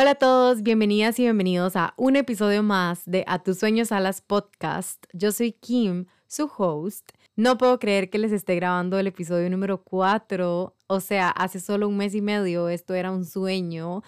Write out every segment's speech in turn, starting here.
Hola a todos, bienvenidas y bienvenidos a un episodio más de A tus sueños alas podcast. Yo soy Kim, su host. No puedo creer que les esté grabando el episodio número 4. O sea, hace solo un mes y medio esto era un sueño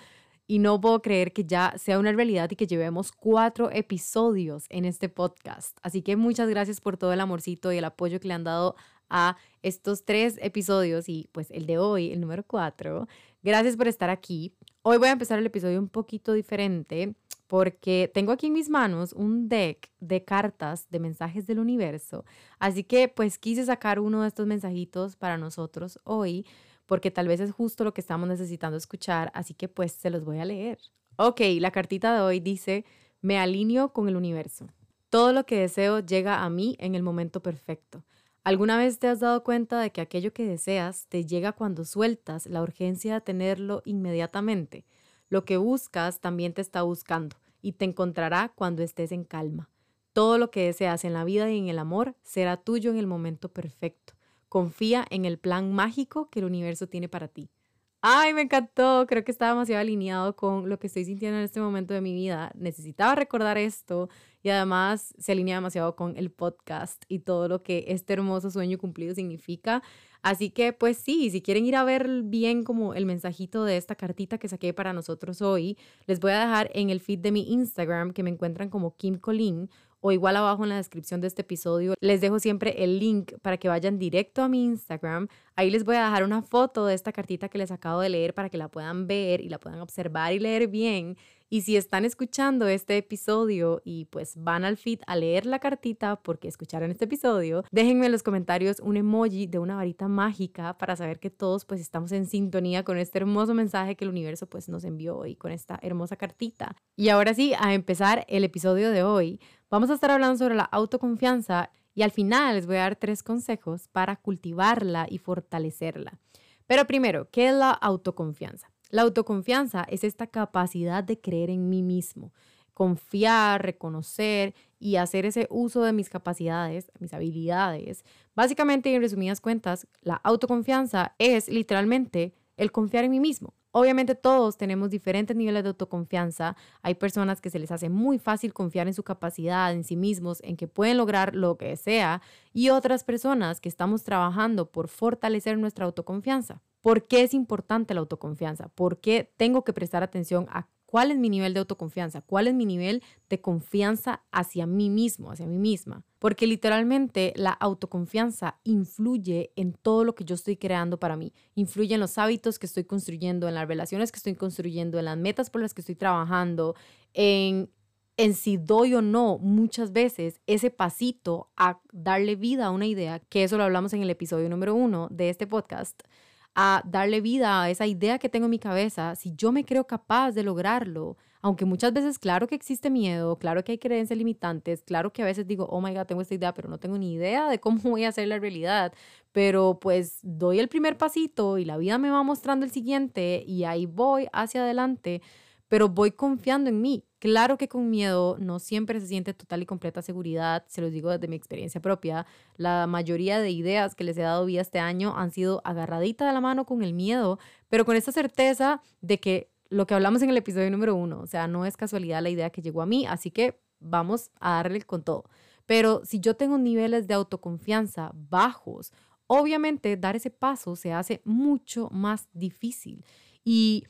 y no puedo creer que ya sea una realidad y que llevemos cuatro episodios en este podcast. Así que muchas gracias por todo el amorcito y el apoyo que le han dado a estos tres episodios y pues el de hoy, el número 4. Gracias por estar aquí. Hoy voy a empezar el episodio un poquito diferente porque tengo aquí en mis manos un deck de cartas de mensajes del universo. Así que pues quise sacar uno de estos mensajitos para nosotros hoy porque tal vez es justo lo que estamos necesitando escuchar. Así que pues se los voy a leer. Ok, la cartita de hoy dice, me alineo con el universo. Todo lo que deseo llega a mí en el momento perfecto. ¿Alguna vez te has dado cuenta de que aquello que deseas te llega cuando sueltas la urgencia de tenerlo inmediatamente? Lo que buscas también te está buscando y te encontrará cuando estés en calma. Todo lo que deseas en la vida y en el amor será tuyo en el momento perfecto. Confía en el plan mágico que el universo tiene para ti. Ay, me encantó. Creo que está demasiado alineado con lo que estoy sintiendo en este momento de mi vida. Necesitaba recordar esto y además se alinea demasiado con el podcast y todo lo que este hermoso sueño cumplido significa. Así que pues sí, si quieren ir a ver bien como el mensajito de esta cartita que saqué para nosotros hoy, les voy a dejar en el feed de mi Instagram que me encuentran como Kim Colin o igual abajo en la descripción de este episodio les dejo siempre el link para que vayan directo a mi Instagram. Ahí les voy a dejar una foto de esta cartita que les acabo de leer para que la puedan ver y la puedan observar y leer bien. Y si están escuchando este episodio y pues van al feed a leer la cartita porque escucharon este episodio, déjenme en los comentarios un emoji de una varita mágica para saber que todos pues estamos en sintonía con este hermoso mensaje que el universo pues nos envió hoy con esta hermosa cartita. Y ahora sí, a empezar el episodio de hoy, vamos a estar hablando sobre la autoconfianza y al final les voy a dar tres consejos para cultivarla y fortalecerla. Pero primero, ¿qué es la autoconfianza? La autoconfianza es esta capacidad de creer en mí mismo, confiar, reconocer y hacer ese uso de mis capacidades, mis habilidades. Básicamente, en resumidas cuentas, la autoconfianza es literalmente el confiar en mí mismo. Obviamente todos tenemos diferentes niveles de autoconfianza. Hay personas que se les hace muy fácil confiar en su capacidad, en sí mismos, en que pueden lograr lo que sea, y otras personas que estamos trabajando por fortalecer nuestra autoconfianza. ¿Por qué es importante la autoconfianza? ¿Por qué tengo que prestar atención a cuál es mi nivel de autoconfianza? ¿Cuál es mi nivel de confianza hacia mí mismo, hacia mí misma? Porque literalmente la autoconfianza influye en todo lo que yo estoy creando para mí. Influye en los hábitos que estoy construyendo, en las relaciones que estoy construyendo, en las metas por las que estoy trabajando, en si doy o no muchas veces ese pasito a darle vida a una idea, que eso lo hablamos en el episodio número uno de este podcast, a darle vida a esa idea que tengo en mi cabeza, si yo me creo capaz de lograrlo, aunque muchas veces claro que existe miedo, claro que hay creencias limitantes, claro que a veces digo, oh my god, tengo esta idea, pero no tengo ni idea de cómo voy a hacer la realidad, pero pues doy el primer pasito y la vida me va mostrando el siguiente y ahí voy hacia adelante pero voy confiando en mí. Claro que con miedo no siempre se siente total y completa seguridad, se los digo desde mi experiencia propia. La mayoría de ideas que les he dado vida este año han sido agarradita de la mano con el miedo, pero con esta certeza de que lo que hablamos en el episodio número uno, o sea, no es casualidad la idea que llegó a mí, así que vamos a darle con todo. Pero si yo tengo niveles de autoconfianza bajos, obviamente dar ese paso se hace mucho más difícil. Y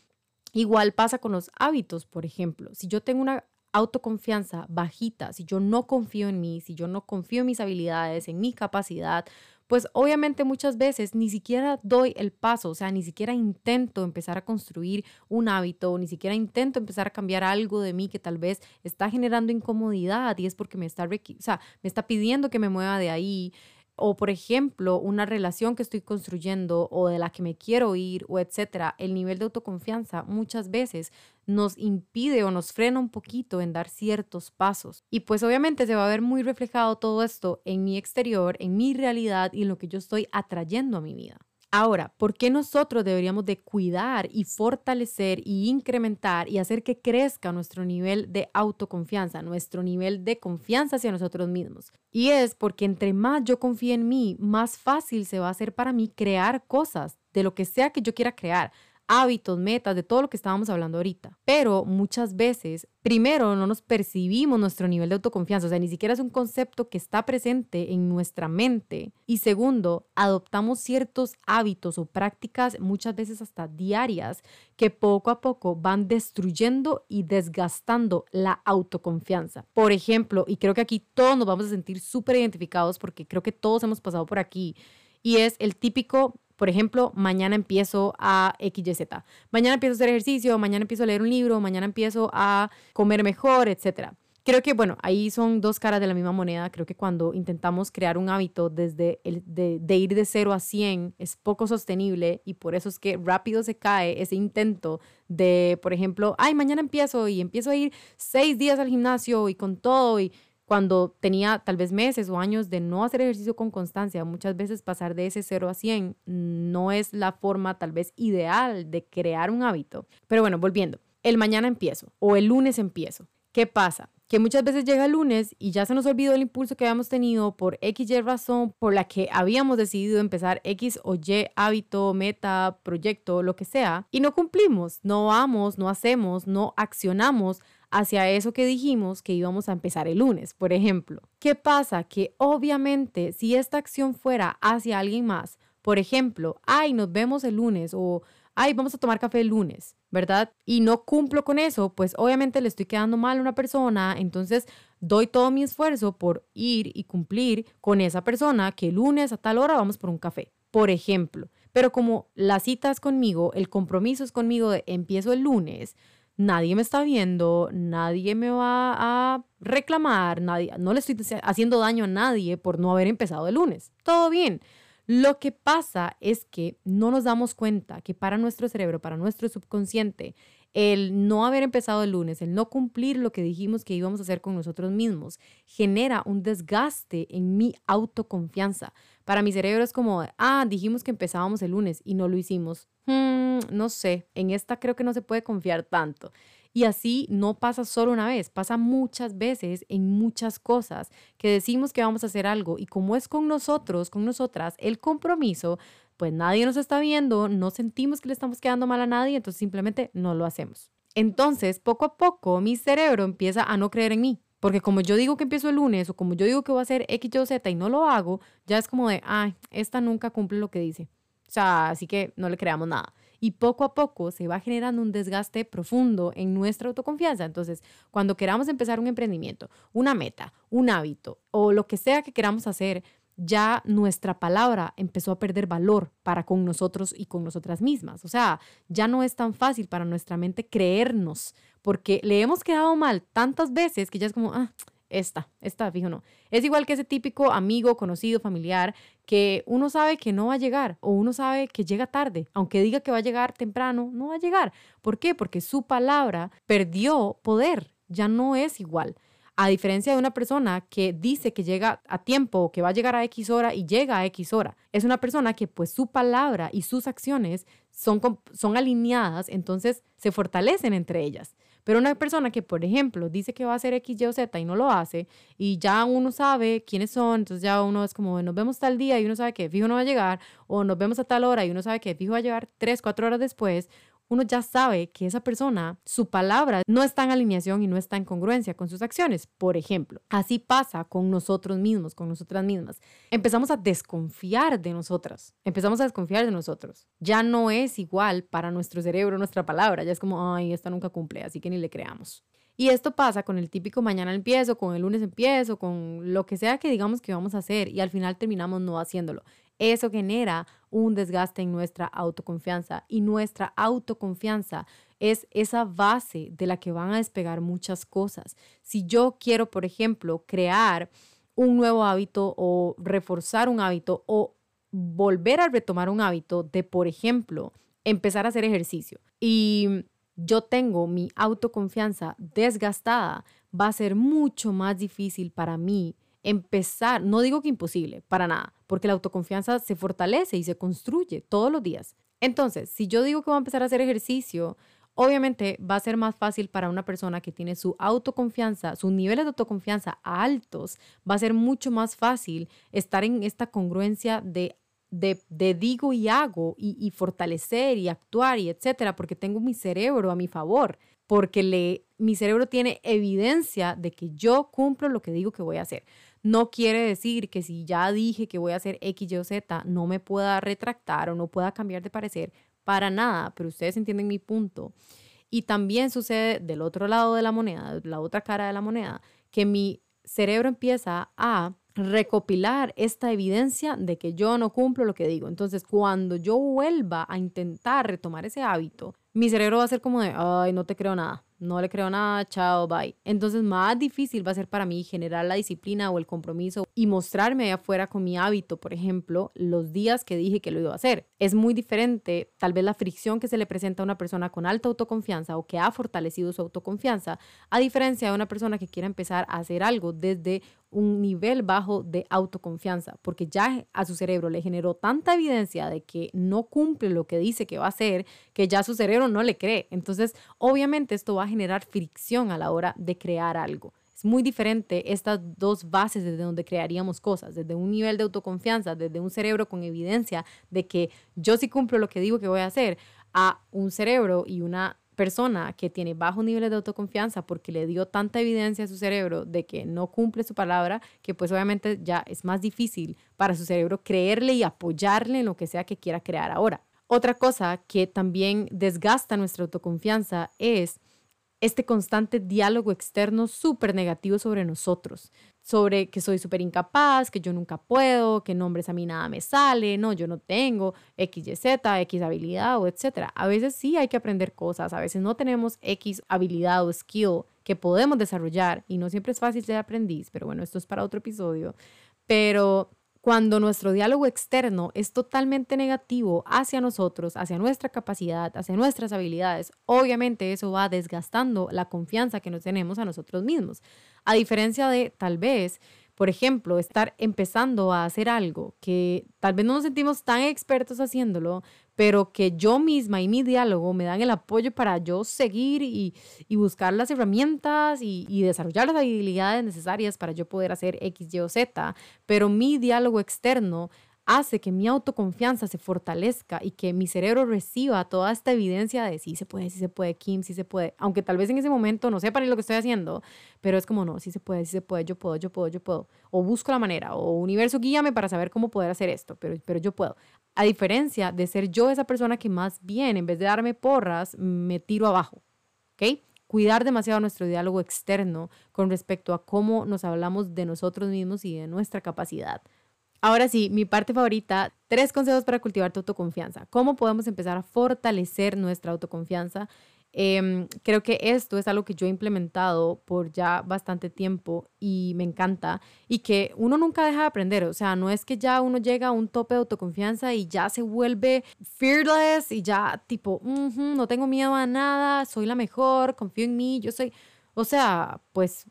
Igual pasa con los hábitos, por ejemplo. Si yo tengo una autoconfianza bajita, si yo no confío en mí, si yo no confío en mis habilidades, en mi capacidad, pues obviamente muchas veces ni siquiera doy el paso, o sea, ni siquiera intento empezar a construir un hábito, ni siquiera intento empezar a cambiar algo de mí que tal vez está generando incomodidad y es porque me está, me está pidiendo que me mueva de ahí o por ejemplo una relación que estoy construyendo o de la que me quiero ir o etcétera, el nivel de autoconfianza muchas veces nos impide o nos frena un poquito en dar ciertos pasos. Y pues obviamente se va a ver muy reflejado todo esto en mi exterior, en mi realidad y en lo que yo estoy atrayendo a mi vida. Ahora, ¿por qué nosotros deberíamos de cuidar y fortalecer y incrementar y hacer que crezca nuestro nivel de autoconfianza, nuestro nivel de confianza hacia nosotros mismos? Y es porque entre más yo confíe en mí, más fácil se va a hacer para mí crear cosas de lo que sea que yo quiera crear hábitos, metas, de todo lo que estábamos hablando ahorita. Pero muchas veces, primero, no nos percibimos nuestro nivel de autoconfianza, o sea, ni siquiera es un concepto que está presente en nuestra mente. Y segundo, adoptamos ciertos hábitos o prácticas, muchas veces hasta diarias, que poco a poco van destruyendo y desgastando la autoconfianza. Por ejemplo, y creo que aquí todos nos vamos a sentir súper identificados porque creo que todos hemos pasado por aquí, y es el típico por ejemplo, mañana empiezo a XYZ. Mañana empiezo a hacer ejercicio, mañana empiezo a leer un libro, mañana empiezo a comer mejor, etc. Creo que, bueno, ahí son dos caras de la misma moneda. Creo que cuando intentamos crear un hábito desde el, de, de ir de 0 a 100 es poco sostenible y por eso es que rápido se cae ese intento de, por ejemplo, ay, mañana empiezo y empiezo a ir seis días al gimnasio y con todo y cuando tenía tal vez meses o años de no hacer ejercicio con constancia, muchas veces pasar de ese 0 a 100 no es la forma tal vez ideal de crear un hábito. Pero bueno, volviendo, el mañana empiezo o el lunes empiezo. ¿Qué pasa? Que muchas veces llega el lunes y ya se nos olvidó el impulso que habíamos tenido por X y razón por la que habíamos decidido empezar X o Y hábito, meta, proyecto, lo que sea, y no cumplimos, no vamos, no hacemos, no accionamos hacia eso que dijimos que íbamos a empezar el lunes, por ejemplo. ¿Qué pasa? Que obviamente si esta acción fuera hacia alguien más, por ejemplo, ay, nos vemos el lunes o ay, vamos a tomar café el lunes, ¿verdad? Y no cumplo con eso, pues obviamente le estoy quedando mal a una persona, entonces doy todo mi esfuerzo por ir y cumplir con esa persona que el lunes a tal hora vamos por un café, por ejemplo. Pero como la cita es conmigo, el compromiso es conmigo de empiezo el lunes, nadie me está viendo, nadie me va a reclamar, nadie, no le estoy haciendo daño a nadie por no haber empezado el lunes. Todo bien. Lo que pasa es que no nos damos cuenta que para nuestro cerebro, para nuestro subconsciente, el no haber empezado el lunes, el no cumplir lo que dijimos que íbamos a hacer con nosotros mismos, genera un desgaste en mi autoconfianza. Para mi cerebro es como, ah, dijimos que empezábamos el lunes y no lo hicimos. Hmm, no sé, en esta creo que no se puede confiar tanto. Y así no pasa solo una vez, pasa muchas veces en muchas cosas que decimos que vamos a hacer algo y como es con nosotros, con nosotras, el compromiso, pues nadie nos está viendo, no sentimos que le estamos quedando mal a nadie, entonces simplemente no lo hacemos. Entonces, poco a poco, mi cerebro empieza a no creer en mí. Porque como yo digo que empiezo el lunes o como yo digo que voy a hacer X, Y, Z y no lo hago, ya es como de, ay, esta nunca cumple lo que dice. O sea, así que no le creamos nada. Y poco a poco se va generando un desgaste profundo en nuestra autoconfianza. Entonces, cuando queramos empezar un emprendimiento, una meta, un hábito o lo que sea que queramos hacer, ya nuestra palabra empezó a perder valor para con nosotros y con nosotras mismas. O sea, ya no es tan fácil para nuestra mente creernos, porque le hemos quedado mal tantas veces que ya es como, ah, esta, esta, fijo no. Es igual que ese típico amigo, conocido, familiar, que uno sabe que no va a llegar o uno sabe que llega tarde, aunque diga que va a llegar temprano, no va a llegar. ¿Por qué? Porque su palabra perdió poder, ya no es igual. A diferencia de una persona que dice que llega a tiempo o que va a llegar a X hora y llega a X hora, es una persona que pues su palabra y sus acciones son, son alineadas, entonces se fortalecen entre ellas. Pero una persona que, por ejemplo, dice que va a hacer X, Y o Z y no lo hace, y ya uno sabe quiénes son, entonces ya uno es como, nos vemos tal día y uno sabe que fijo no va a llegar, o nos vemos a tal hora y uno sabe que fijo va a llegar tres, cuatro horas después, uno ya sabe que esa persona, su palabra no está en alineación y no está en congruencia con sus acciones. Por ejemplo, así pasa con nosotros mismos, con nosotras mismas. Empezamos a desconfiar de nosotras, empezamos a desconfiar de nosotros. Ya no es igual para nuestro cerebro nuestra palabra, ya es como, ay, esta nunca cumple, así que ni le creamos. Y esto pasa con el típico mañana empiezo, con el lunes empiezo, con lo que sea que digamos que vamos a hacer y al final terminamos no haciéndolo. Eso genera un desgaste en nuestra autoconfianza y nuestra autoconfianza es esa base de la que van a despegar muchas cosas. Si yo quiero, por ejemplo, crear un nuevo hábito o reforzar un hábito o volver a retomar un hábito de, por ejemplo, empezar a hacer ejercicio y yo tengo mi autoconfianza desgastada, va a ser mucho más difícil para mí empezar, no digo que imposible, para nada, porque la autoconfianza se fortalece y se construye todos los días. Entonces, si yo digo que voy a empezar a hacer ejercicio, obviamente va a ser más fácil para una persona que tiene su autoconfianza, sus niveles de autoconfianza altos, va a ser mucho más fácil estar en esta congruencia de de, digo y hago y, y, fortalecer y actuar y etcétera, porque tengo mi cerebro a mi favor, porque le, mi cerebro tiene evidencia de que yo cumplo lo que digo que voy a hacer. No quiere decir que si ya dije que voy a hacer X, Y o Z, no me pueda retractar o no pueda cambiar de parecer para nada, pero ustedes entienden mi punto. Y también sucede del otro lado de la moneda, la otra cara de la moneda, que mi cerebro empieza a recopilar esta evidencia de que yo no cumplo lo que digo. Entonces, cuando yo vuelva a intentar retomar ese hábito, mi cerebro va a ser como de, ay, no te creo nada, no le creo nada, chao, bye. Entonces más difícil va a ser para mí generar la disciplina o el compromiso y mostrarme allá afuera con mi hábito, por ejemplo, los días que dije que lo iba a hacer. Es muy diferente tal vez la fricción que se le presenta a una persona con alta autoconfianza o que ha fortalecido su autoconfianza, a diferencia de una persona que quiera empezar a hacer algo desde un nivel bajo de autoconfianza, porque ya a su cerebro le generó tanta evidencia de que no cumple lo que dice que va a hacer, que ya su cerebro no le cree. Entonces, obviamente esto va a generar fricción a la hora de crear algo. Es muy diferente estas dos bases desde donde crearíamos cosas, desde un nivel de autoconfianza, desde un cerebro con evidencia de que yo sí cumplo lo que digo que voy a hacer, a un cerebro y una persona que tiene bajos niveles de autoconfianza porque le dio tanta evidencia a su cerebro de que no cumple su palabra, que pues obviamente ya es más difícil para su cerebro creerle y apoyarle en lo que sea que quiera crear ahora. Otra cosa que también desgasta nuestra autoconfianza es este constante diálogo externo súper negativo sobre nosotros, sobre que soy súper incapaz, que yo nunca puedo, que nombres a mí nada me sale, no, yo no tengo X, Y, Z, X habilidad o etcétera. A veces sí hay que aprender cosas, a veces no tenemos X habilidad o skill que podemos desarrollar y no siempre es fácil ser aprendiz, pero bueno, esto es para otro episodio. Pero cuando nuestro diálogo externo es totalmente negativo hacia nosotros, hacia nuestra capacidad, hacia nuestras habilidades, obviamente eso va desgastando la confianza que nos tenemos a nosotros mismos. A diferencia de tal vez por ejemplo, estar empezando a hacer algo que tal vez no nos sentimos tan expertos haciéndolo, pero que yo misma y mi diálogo me dan el apoyo para yo seguir y, buscar las herramientas y, y, desarrollar las habilidades necesarias para yo poder hacer X, Y o Z, pero mi diálogo externo hace que mi autoconfianza se fortalezca y que mi cerebro reciba toda esta evidencia de sí se puede, sí se puede, Kim, sí se puede, aunque tal vez en ese momento no sepa ni lo que estoy haciendo, pero es como no, sí se puede, sí se puede, yo puedo, yo puedo, yo puedo, o busco la manera, o universo guíame para saber cómo poder hacer esto, pero, pero yo puedo. A diferencia de ser yo esa persona que más bien, en vez de darme porras, me tiro abajo, ¿ok? Cuidar demasiado nuestro diálogo externo con respecto a cómo nos hablamos de nosotros mismos y de nuestra capacidad. Ahora sí, mi parte favorita, tres consejos para cultivar tu autoconfianza. ¿Cómo podemos empezar a fortalecer nuestra autoconfianza? Em, creo que esto es algo que yo he implementado por ya bastante tiempo y me encanta y que uno nunca deja de aprender. O sea, no es que ya uno llega a un tope de autoconfianza y ya se vuelve fearless y ya tipo, no tengo miedo a nada, soy la mejor, confío en mí, yo soy... O sea, pues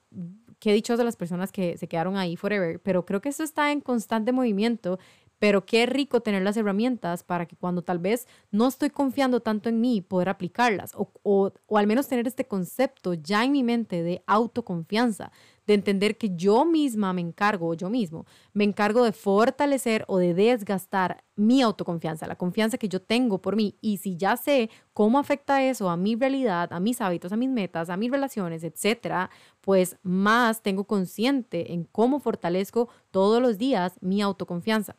qué dichos de las personas que se quedaron ahí forever, pero creo que eso está en constante movimiento, pero qué rico tener las herramientas para que cuando tal vez no estoy confiando tanto en mí, poder aplicarlas o, o, o al menos tener este concepto ya en mi mente de autoconfianza, de entender que yo misma me encargo, yo mismo, me encargo de fortalecer o de desgastar mi autoconfianza, la confianza que yo tengo por mí. Y si ya sé cómo afecta eso a mi realidad, a mis hábitos, a mis metas, a mis relaciones, etcétera, pues más tengo consciente en cómo fortalezco todos los días mi autoconfianza.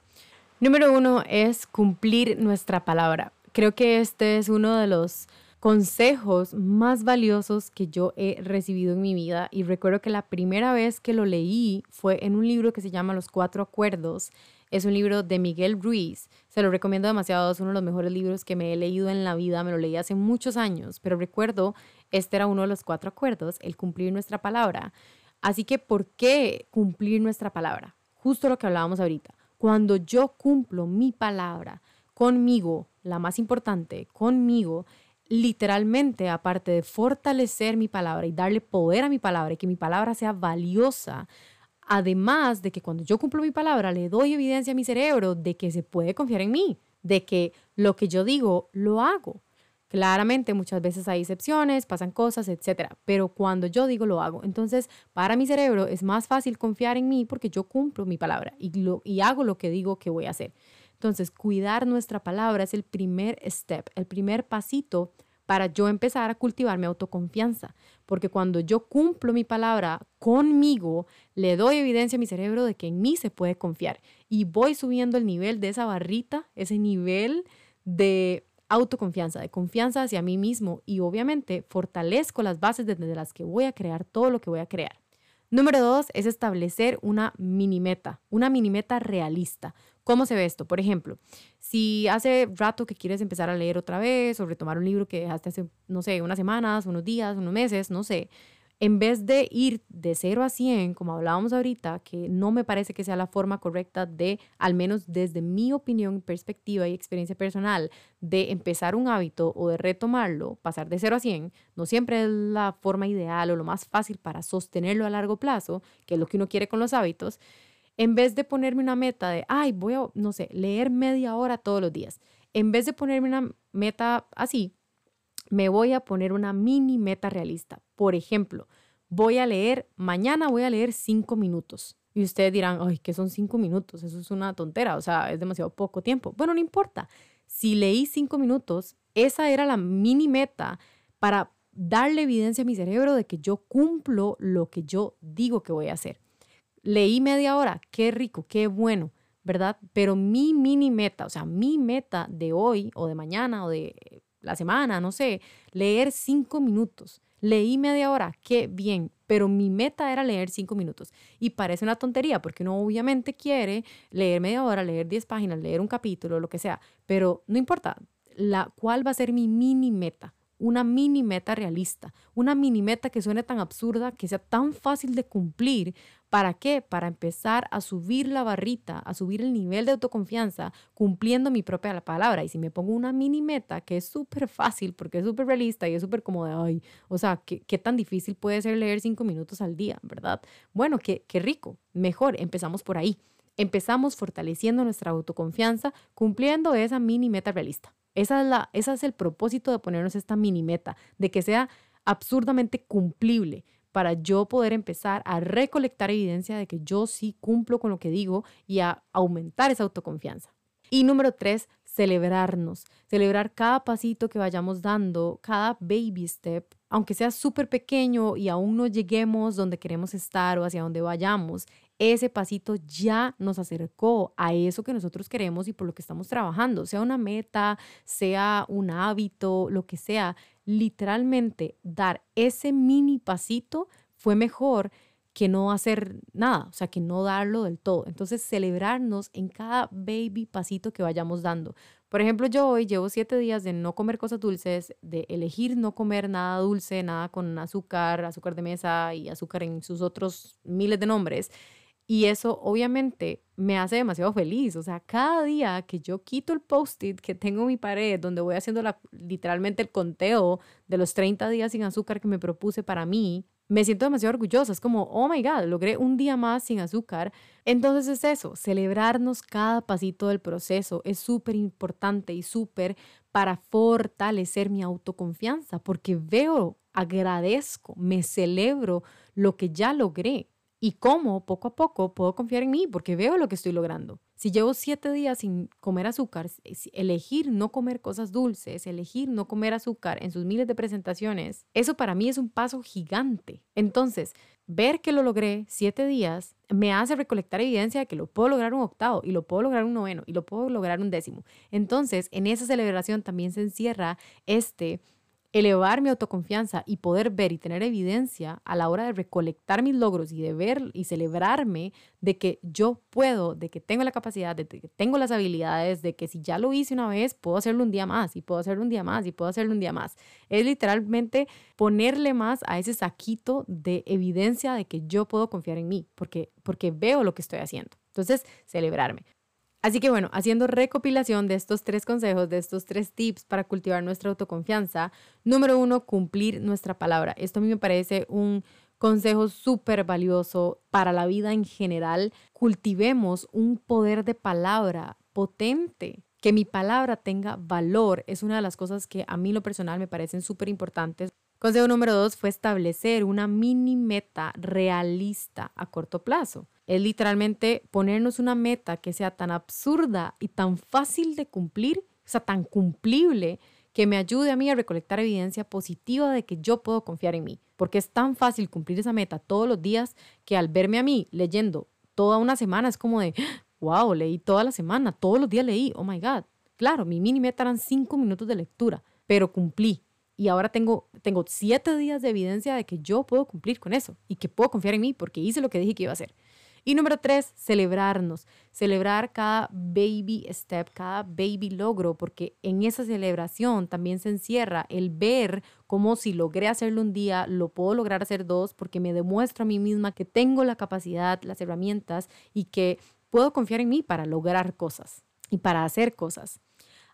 Número uno es cumplir nuestra palabra. Creo que este es uno de los consejos más valiosos que yo he recibido en mi vida y recuerdo que la primera vez que lo leí fue en un libro que se llama Los Cuatro Acuerdos. Es un libro de Miguel Ruiz. Se lo recomiendo demasiado. Es uno de los mejores libros que me he leído en la vida. Me lo leí hace muchos años, pero recuerdo, este era uno de los cuatro acuerdos, el cumplir nuestra palabra. Así que, ¿por qué cumplir nuestra palabra? Justo lo que hablábamos ahorita. Cuando yo cumplo mi palabra conmigo, la más importante, conmigo, literalmente, aparte de fortalecer mi palabra y darle poder a mi palabra y que mi palabra sea valiosa, además de que cuando yo cumplo mi palabra le doy evidencia a mi cerebro de que se puede confiar en mí, de que lo que yo digo lo hago. Claramente muchas veces hay excepciones, pasan cosas, etcétera, pero cuando yo digo lo hago, entonces para mi cerebro es más fácil confiar en mí porque yo cumplo mi palabra y, lo, y hago lo que digo que voy a hacer. Entonces, cuidar nuestra palabra es el primer step, el primer pasito para yo empezar a cultivar mi autoconfianza. Porque cuando yo cumplo mi palabra conmigo, le doy evidencia a mi cerebro de que en mí se puede confiar. Y voy subiendo el nivel de esa barrita, ese nivel de autoconfianza, de confianza hacia mí mismo. Y obviamente fortalezco las bases desde las que voy a crear todo lo que voy a crear. Número dos es establecer una mini meta, una mini meta realista. ¿Cómo se ve esto? Por ejemplo, si hace rato que quieres empezar a leer otra vez o retomar un libro que dejaste hace, no sé, unas semanas, unos días, unos meses, no sé, en vez de ir de 0 a 100, como hablábamos ahorita, que no me parece que sea la forma correcta de, al menos desde mi opinión, perspectiva y experiencia personal, de empezar un hábito o de retomarlo, pasar de 0 a 100, no siempre es la forma ideal o lo más fácil para sostenerlo a largo plazo, que es lo que uno quiere con los hábitos, en vez de ponerme una meta de, ay, voy a, no sé, leer media hora todos los días, en vez de ponerme una meta así, me voy a poner una mini meta realista. Por ejemplo, voy a leer, mañana voy a leer cinco minutos. Y ustedes dirán, ay, ¿qué son cinco minutos? Eso es una tontera, o sea, es demasiado poco tiempo. Bueno, no importa. Si leí cinco minutos, esa era la mini meta para darle evidencia a mi cerebro de que yo cumplo lo que yo digo que voy a hacer. Leí media hora, qué rico, qué bueno, ¿verdad? Pero mi mini meta, o sea, mi meta de hoy o de mañana o de la semana, no sé, leer cinco minutos. Leí media hora, qué bien, pero mi meta era leer cinco minutos. Y parece una tontería porque uno obviamente quiere leer media hora, leer diez páginas, leer un capítulo, lo que sea, pero no importa, la, ¿cuál va a ser mi mini meta? Una mini meta realista, una mini meta que suene tan absurda, que sea tan fácil de cumplir, ¿Para qué? Para empezar a subir la barrita, a subir el nivel de autoconfianza cumpliendo mi propia palabra. Y si me pongo una mini meta que es súper fácil porque es súper realista y es súper como de, ay, o sea, ¿qué, ¿qué, tan difícil puede ser leer cinco minutos al día, verdad? Bueno, qué, qué rico, mejor, empezamos por ahí. Empezamos fortaleciendo nuestra autoconfianza cumpliendo esa mini meta realista. Esa es, la, esa es el propósito de ponernos esta mini meta, de que sea absurdamente cumplible para yo poder empezar a recolectar evidencia de que yo sí cumplo con lo que digo y a aumentar esa autoconfianza. Y número tres, celebrarnos, celebrar cada pasito que vayamos dando, cada baby step, aunque sea súper pequeño y aún no lleguemos donde queremos estar o hacia donde vayamos, ese pasito ya nos acercó a eso que nosotros queremos y por lo que estamos trabajando, sea una meta, sea un hábito, lo que sea, literalmente dar ese mini pasito fue mejor que no hacer nada, o sea, que no darlo del todo. Entonces, celebrarnos en cada baby pasito que vayamos dando. Por ejemplo, yo hoy llevo siete días de no comer cosas dulces, de elegir no comer nada dulce, nada con azúcar, azúcar de mesa y azúcar en sus otros miles de nombres. Y eso obviamente me hace demasiado feliz. O sea, cada día que yo quito el post-it que tengo en mi pared, donde voy haciendo literalmente el conteo de los 30 días sin azúcar que me propuse para mí, me siento demasiado orgullosa. Es como, oh my God, logré un día más sin azúcar. Entonces es eso, celebrarnos cada pasito del proceso es súper importante y súper para fortalecer mi autoconfianza, porque veo, agradezco, me celebro lo que ya logré y cómo poco a poco puedo confiar en mí porque veo lo que estoy logrando. Si llevo siete días sin comer azúcar, elegir no comer cosas dulces, elegir no comer azúcar en sus miles de presentaciones, eso para mí es un paso gigante. Entonces, ver que lo logré siete días me hace recolectar evidencia de que lo puedo lograr un octavo y lo puedo lograr un noveno y lo puedo lograr un décimo. Entonces, en esa celebración también se encierra este elevar mi autoconfianza y poder ver y tener evidencia a la hora de recolectar mis logros y de ver y celebrarme de que yo puedo, de que tengo la capacidad, de que tengo las habilidades, de que si ya lo hice una vez, puedo hacerlo un día más y puedo hacerlo un día más y puedo hacerlo un día más. Es literalmente ponerle más a ese saquito de evidencia de que yo puedo confiar en mí, porque, porque veo lo que estoy haciendo. Entonces, celebrarme. Así que bueno, haciendo recopilación de estos tres consejos, de estos tres tips para cultivar nuestra autoconfianza, número uno, cumplir nuestra palabra. Esto a mí me parece un consejo súper valioso para la vida en general. Cultivemos un poder de palabra potente. Que mi palabra tenga valor es una de las cosas que a mí lo personal me parecen súper importantes. Consejo número dos fue establecer una mini meta realista a corto plazo es literalmente ponernos una meta que sea tan absurda y tan fácil de cumplir, o sea, tan cumplible, que me ayude a mí a recolectar evidencia positiva de que yo puedo confiar en mí. Porque es tan fácil cumplir esa meta todos los días que al verme a mí leyendo toda una semana es como de, wow, leí toda la semana, todos los días leí, oh my God. Claro, mi mini meta eran cinco minutos de lectura, pero cumplí. Y ahora tengo, tengo siete días de evidencia de que yo puedo cumplir con eso y que puedo confiar en mí porque hice lo que dije que iba a hacer. Y número tres, celebrarnos. Celebrar cada baby step, cada baby logro, porque en esa celebración también se encierra el ver cómo si logré hacerlo un día, lo puedo lograr hacer dos, porque me demuestro a mí misma que tengo la capacidad, las herramientas y que puedo confiar en mí para lograr cosas y para hacer cosas.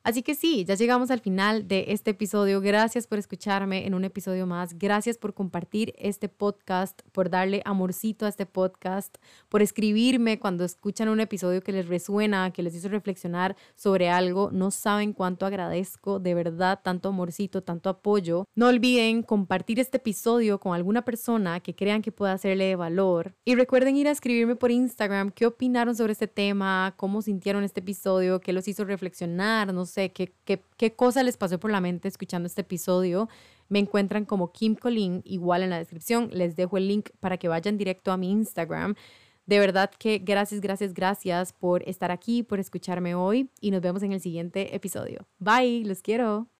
Así que sí, ya llegamos al final de este episodio. Gracias por escucharme en un episodio más. Gracias por compartir este podcast, por darle amorcito a este podcast, por escribirme cuando escuchan un episodio que les resuena, que les hizo reflexionar sobre algo. No saben cuánto agradezco de verdad tanto amorcito, tanto apoyo. No olviden compartir este episodio con alguna persona que crean que pueda hacerle de valor. Y recuerden ir a escribirme por Instagram qué opinaron sobre este tema, cómo sintieron este episodio, qué los hizo reflexionar, no sé sé qué, qué, qué cosa les pasó por la mente escuchando este episodio, me encuentran como Kim Colin, igual en la descripción. Les dejo el link para que vayan directo a mi Instagram. De verdad que gracias, gracias, gracias por estar aquí, por escucharme hoy y nos vemos en el siguiente episodio. Bye, los quiero.